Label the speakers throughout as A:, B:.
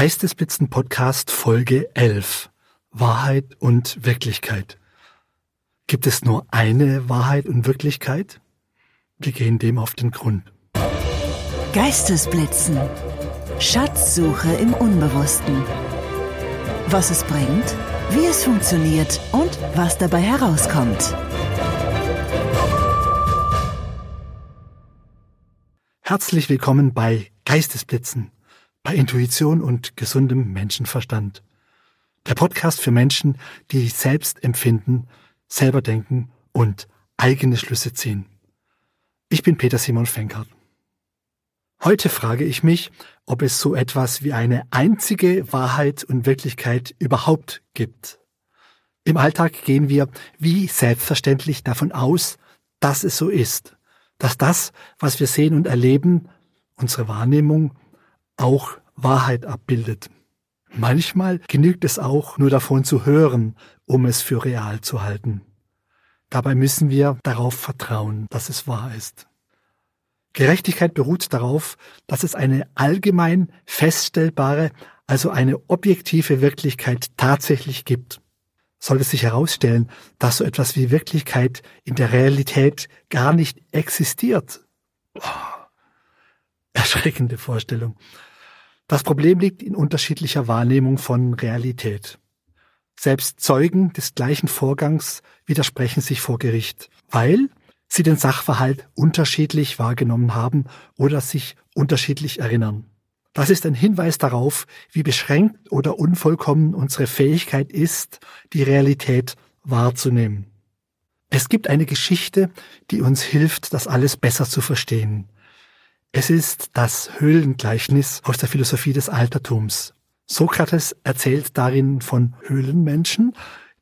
A: Geistesblitzen Podcast Folge 11. Wahrheit und Wirklichkeit. Gibt es nur eine Wahrheit und Wirklichkeit? Wir gehen dem auf den Grund.
B: Geistesblitzen. Schatzsuche im Unbewussten. Was es bringt, wie es funktioniert und was dabei herauskommt.
A: Herzlich willkommen bei Geistesblitzen bei Intuition und gesundem Menschenverstand. Der Podcast für Menschen, die selbst empfinden, selber denken und eigene Schlüsse ziehen. Ich bin Peter Simon Fenkert. Heute frage ich mich, ob es so etwas wie eine einzige Wahrheit und Wirklichkeit überhaupt gibt. Im Alltag gehen wir wie selbstverständlich davon aus, dass es so ist, dass das, was wir sehen und erleben, unsere Wahrnehmung auch Wahrheit abbildet. Manchmal genügt es auch, nur davon zu hören, um es für real zu halten. Dabei müssen wir darauf vertrauen, dass es wahr ist. Gerechtigkeit beruht darauf, dass es eine allgemein feststellbare, also eine objektive Wirklichkeit tatsächlich gibt. Sollte sich herausstellen, dass so etwas wie Wirklichkeit in der Realität gar nicht existiert. Oh, erschreckende Vorstellung. Das Problem liegt in unterschiedlicher Wahrnehmung von Realität. Selbst Zeugen des gleichen Vorgangs widersprechen sich vor Gericht, weil sie den Sachverhalt unterschiedlich wahrgenommen haben oder sich unterschiedlich erinnern. Das ist ein Hinweis darauf, wie beschränkt oder unvollkommen unsere Fähigkeit ist, die Realität wahrzunehmen. Es gibt eine Geschichte, die uns hilft, das alles besser zu verstehen. Es ist das Höhlengleichnis aus der Philosophie des Altertums. Sokrates erzählt darin von Höhlenmenschen,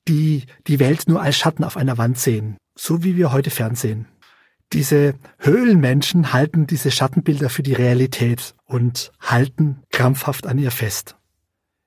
A: die die Welt nur als Schatten auf einer Wand sehen, so wie wir heute Fernsehen. Diese Höhlenmenschen halten diese Schattenbilder für die Realität und halten krampfhaft an ihr fest.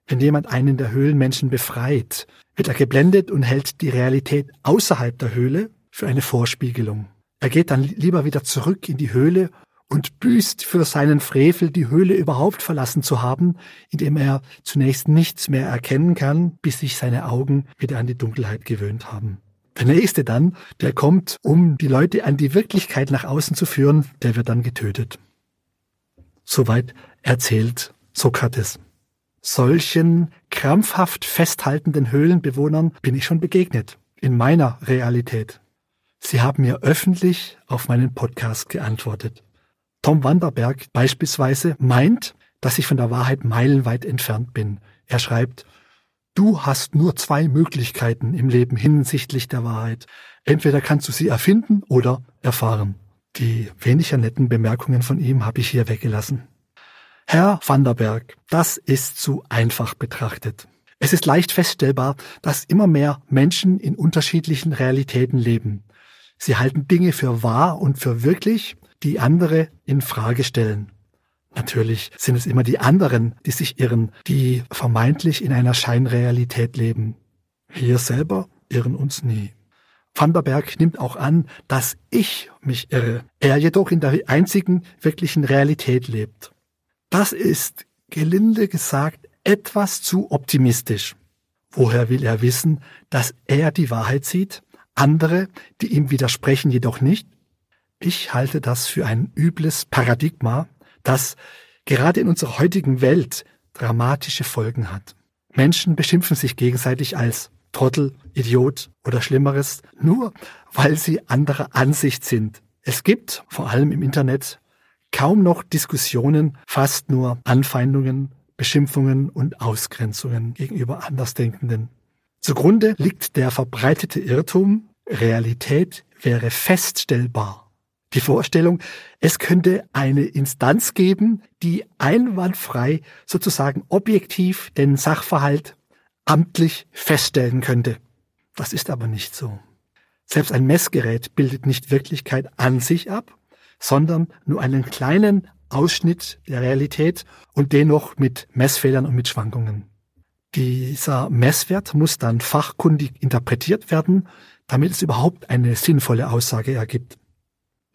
A: Wenn jemand einen der Höhlenmenschen befreit, wird er geblendet und hält die Realität außerhalb der Höhle für eine Vorspiegelung. Er geht dann lieber wieder zurück in die Höhle und büßt für seinen Frevel, die Höhle überhaupt verlassen zu haben, indem er zunächst nichts mehr erkennen kann, bis sich seine Augen wieder an die Dunkelheit gewöhnt haben. Der nächste dann, der kommt, um die Leute an die Wirklichkeit nach außen zu führen, der wird dann getötet. Soweit erzählt Sokrates. Solchen krampfhaft festhaltenden Höhlenbewohnern bin ich schon begegnet, in meiner Realität. Sie haben mir öffentlich auf meinen Podcast geantwortet. Tom Wanderberg beispielsweise meint, dass ich von der Wahrheit meilenweit entfernt bin. Er schreibt, Du hast nur zwei Möglichkeiten im Leben hinsichtlich der Wahrheit. Entweder kannst du sie erfinden oder erfahren. Die weniger netten Bemerkungen von ihm habe ich hier weggelassen. Herr Vanderberg, das ist zu einfach betrachtet. Es ist leicht feststellbar, dass immer mehr Menschen in unterschiedlichen Realitäten leben. Sie halten Dinge für wahr und für wirklich die andere in Frage stellen. Natürlich sind es immer die anderen, die sich irren, die vermeintlich in einer Scheinrealität leben. Wir selber irren uns nie. Vanderberg nimmt auch an, dass ich mich irre, er jedoch in der einzigen wirklichen Realität lebt. Das ist, gelinde gesagt, etwas zu optimistisch. Woher will er wissen, dass er die Wahrheit sieht, andere, die ihm widersprechen, jedoch nicht? Ich halte das für ein übles Paradigma, das gerade in unserer heutigen Welt dramatische Folgen hat. Menschen beschimpfen sich gegenseitig als Trottel, Idiot oder Schlimmeres, nur weil sie anderer Ansicht sind. Es gibt, vor allem im Internet, kaum noch Diskussionen, fast nur Anfeindungen, Beschimpfungen und Ausgrenzungen gegenüber Andersdenkenden. Zugrunde liegt der verbreitete Irrtum, Realität wäre feststellbar. Die Vorstellung, es könnte eine Instanz geben, die einwandfrei, sozusagen objektiv den Sachverhalt amtlich feststellen könnte. Das ist aber nicht so. Selbst ein Messgerät bildet nicht Wirklichkeit an sich ab, sondern nur einen kleinen Ausschnitt der Realität und dennoch mit Messfehlern und mit Schwankungen. Dieser Messwert muss dann fachkundig interpretiert werden, damit es überhaupt eine sinnvolle Aussage ergibt.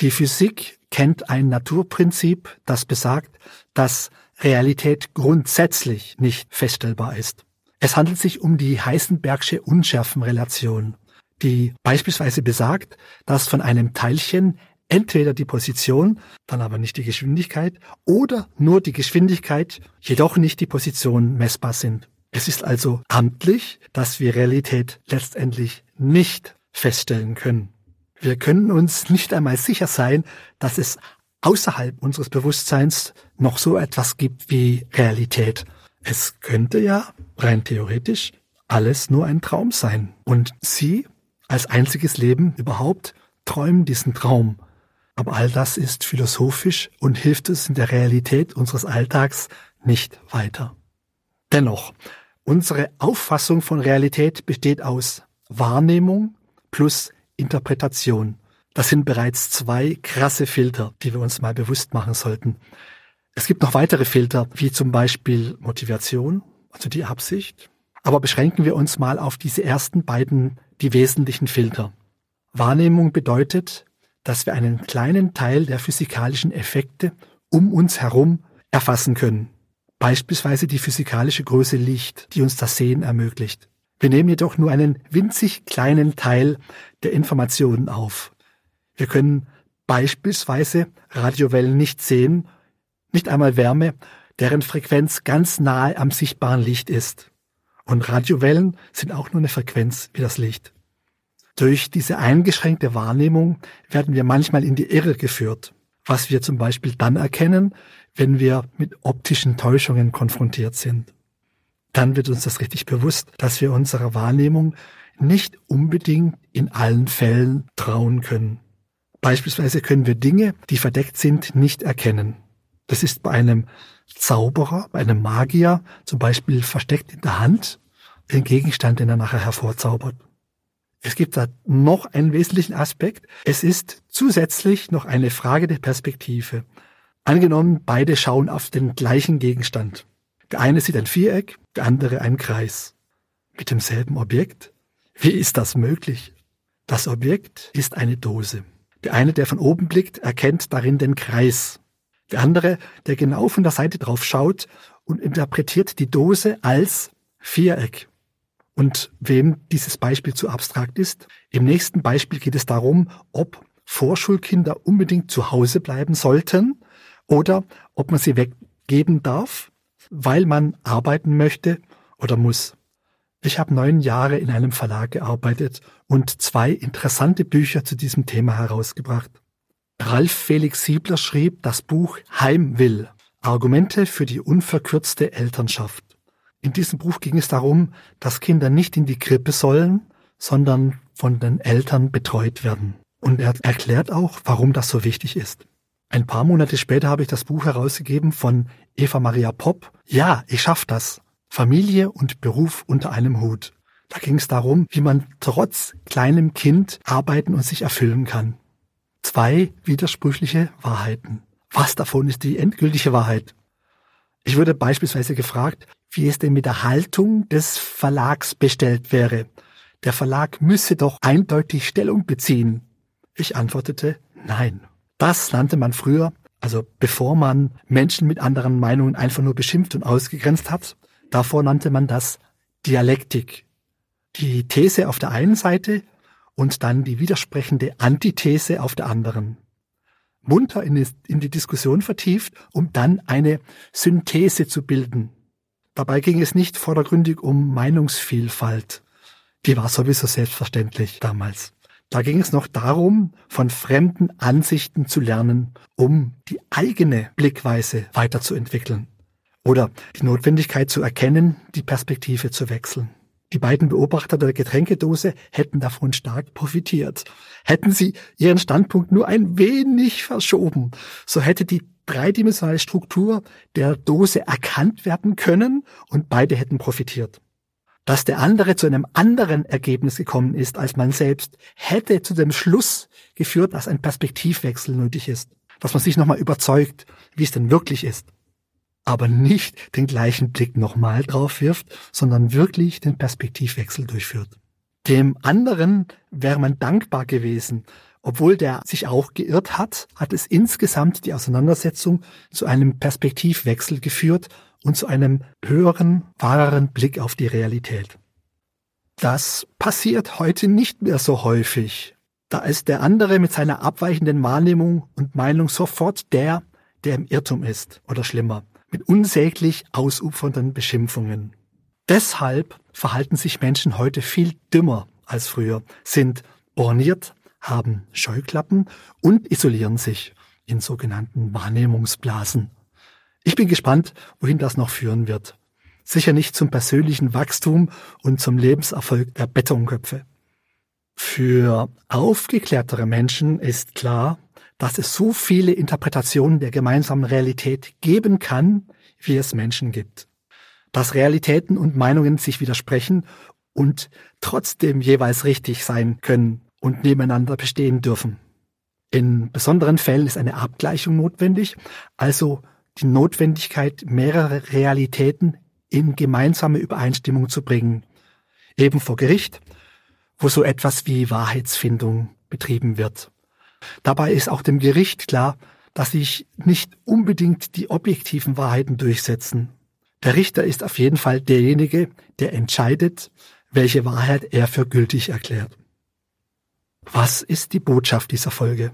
A: Die Physik kennt ein Naturprinzip, das besagt, dass Realität grundsätzlich nicht feststellbar ist. Es handelt sich um die Heisenbergsche Unschärfenrelation, die beispielsweise besagt, dass von einem Teilchen entweder die Position, dann aber nicht die Geschwindigkeit, oder nur die Geschwindigkeit, jedoch nicht die Position messbar sind. Es ist also amtlich, dass wir Realität letztendlich nicht feststellen können. Wir können uns nicht einmal sicher sein, dass es außerhalb unseres Bewusstseins noch so etwas gibt wie Realität. Es könnte ja, rein theoretisch, alles nur ein Traum sein. Und Sie als einziges Leben überhaupt träumen diesen Traum. Aber all das ist philosophisch und hilft es in der Realität unseres Alltags nicht weiter. Dennoch, unsere Auffassung von Realität besteht aus Wahrnehmung plus Interpretation. Das sind bereits zwei krasse Filter, die wir uns mal bewusst machen sollten. Es gibt noch weitere Filter, wie zum Beispiel Motivation, also die Absicht. Aber beschränken wir uns mal auf diese ersten beiden, die wesentlichen Filter. Wahrnehmung bedeutet, dass wir einen kleinen Teil der physikalischen Effekte um uns herum erfassen können. Beispielsweise die physikalische Größe Licht, die uns das Sehen ermöglicht. Wir nehmen jedoch nur einen winzig kleinen Teil der Informationen auf. Wir können beispielsweise Radiowellen nicht sehen, nicht einmal Wärme, deren Frequenz ganz nahe am sichtbaren Licht ist. Und Radiowellen sind auch nur eine Frequenz wie das Licht. Durch diese eingeschränkte Wahrnehmung werden wir manchmal in die Irre geführt, was wir zum Beispiel dann erkennen, wenn wir mit optischen Täuschungen konfrontiert sind. Dann wird uns das richtig bewusst, dass wir unserer Wahrnehmung nicht unbedingt in allen Fällen trauen können. Beispielsweise können wir Dinge, die verdeckt sind, nicht erkennen. Das ist bei einem Zauberer, bei einem Magier zum Beispiel versteckt in der Hand den Gegenstand, den er nachher hervorzaubert. Es gibt da noch einen wesentlichen Aspekt. Es ist zusätzlich noch eine Frage der Perspektive. Angenommen, beide schauen auf den gleichen Gegenstand. Der eine sieht ein Viereck, der andere einen Kreis. Mit demselben Objekt? Wie ist das möglich? Das Objekt ist eine Dose. Der eine, der von oben blickt, erkennt darin den Kreis. Der andere, der genau von der Seite drauf schaut und interpretiert die Dose als Viereck. Und wem dieses Beispiel zu abstrakt ist, im nächsten Beispiel geht es darum, ob Vorschulkinder unbedingt zu Hause bleiben sollten oder ob man sie weggeben darf, weil man arbeiten möchte oder muss. Ich habe neun Jahre in einem Verlag gearbeitet und zwei interessante Bücher zu diesem Thema herausgebracht. Ralf Felix Siebler schrieb das Buch Heimwill. Argumente für die unverkürzte Elternschaft. In diesem Buch ging es darum, dass Kinder nicht in die Krippe sollen, sondern von den Eltern betreut werden. Und er erklärt auch, warum das so wichtig ist. Ein paar Monate später habe ich das Buch herausgegeben von Eva Maria Popp. Ja, ich schaff das. Familie und Beruf unter einem Hut. Da ging es darum, wie man trotz kleinem Kind arbeiten und sich erfüllen kann. Zwei widersprüchliche Wahrheiten. Was davon ist die endgültige Wahrheit? Ich wurde beispielsweise gefragt, wie es denn mit der Haltung des Verlags bestellt wäre. Der Verlag müsse doch eindeutig Stellung beziehen. Ich antwortete, nein. Das nannte man früher, also bevor man Menschen mit anderen Meinungen einfach nur beschimpft und ausgegrenzt hat, Davor nannte man das Dialektik. Die These auf der einen Seite und dann die widersprechende Antithese auf der anderen. Munter in die Diskussion vertieft, um dann eine Synthese zu bilden. Dabei ging es nicht vordergründig um Meinungsvielfalt. Die war sowieso selbstverständlich damals. Da ging es noch darum, von fremden Ansichten zu lernen, um die eigene Blickweise weiterzuentwickeln. Oder die Notwendigkeit zu erkennen, die Perspektive zu wechseln. Die beiden Beobachter der Getränkedose hätten davon stark profitiert. Hätten sie ihren Standpunkt nur ein wenig verschoben, so hätte die dreidimensionale Struktur der Dose erkannt werden können und beide hätten profitiert. Dass der andere zu einem anderen Ergebnis gekommen ist als man selbst, hätte zu dem Schluss geführt, dass ein Perspektivwechsel nötig ist. Dass man sich nochmal überzeugt, wie es denn wirklich ist aber nicht den gleichen Blick nochmal drauf wirft, sondern wirklich den Perspektivwechsel durchführt. Dem anderen wäre man dankbar gewesen Obwohl der sich auch geirrt hat, hat es insgesamt die Auseinandersetzung zu einem Perspektivwechsel geführt und zu einem höheren, wahreren Blick auf die Realität. Das passiert heute nicht mehr so häufig. Da ist der andere mit seiner abweichenden Wahrnehmung und Meinung sofort der, der im Irrtum ist oder schlimmer, mit unsäglich ausufernden Beschimpfungen. Deshalb verhalten sich Menschen heute viel dümmer als früher, sind borniert, haben Scheuklappen und isolieren sich in sogenannten Wahrnehmungsblasen. Ich bin gespannt, wohin das noch führen wird. Sicher nicht zum persönlichen Wachstum und zum Lebenserfolg der Betonköpfe. Für aufgeklärtere Menschen ist klar, dass es so viele Interpretationen der gemeinsamen Realität geben kann, wie es Menschen gibt. Dass Realitäten und Meinungen sich widersprechen und trotzdem jeweils richtig sein können und nebeneinander bestehen dürfen. In besonderen Fällen ist eine Abgleichung notwendig, also die Notwendigkeit, mehrere Realitäten in gemeinsame Übereinstimmung zu bringen. Eben vor Gericht, wo so etwas wie Wahrheitsfindung betrieben wird. Dabei ist auch dem Gericht klar, dass sich nicht unbedingt die objektiven Wahrheiten durchsetzen. Der Richter ist auf jeden Fall derjenige, der entscheidet, welche Wahrheit er für gültig erklärt. Was ist die Botschaft dieser Folge?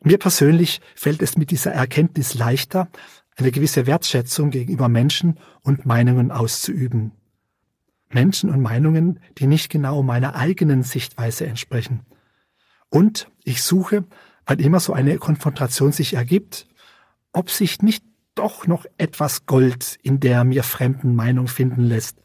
A: Mir persönlich fällt es mit dieser Erkenntnis leichter, eine gewisse Wertschätzung gegenüber Menschen und Meinungen auszuüben. Menschen und Meinungen, die nicht genau meiner eigenen Sichtweise entsprechen. Und ich suche, wann immer so eine Konfrontation sich ergibt, ob sich nicht doch noch etwas Gold in der mir fremden Meinung finden lässt,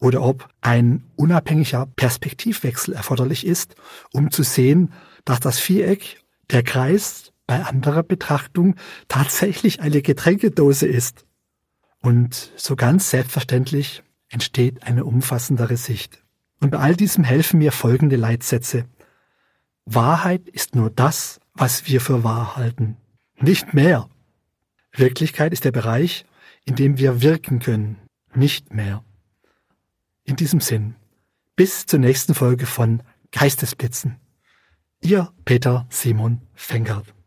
A: oder ob ein unabhängiger Perspektivwechsel erforderlich ist, um zu sehen, dass das Viereck, der Kreis bei anderer Betrachtung tatsächlich eine Getränkedose ist. Und so ganz selbstverständlich entsteht eine umfassendere Sicht. Und bei all diesem helfen mir folgende Leitsätze. Wahrheit ist nur das, was wir für wahr halten, nicht mehr. Wirklichkeit ist der Bereich, in dem wir wirken können, nicht mehr. In diesem Sinn, bis zur nächsten Folge von Geistesblitzen. Ihr Peter Simon Fengert.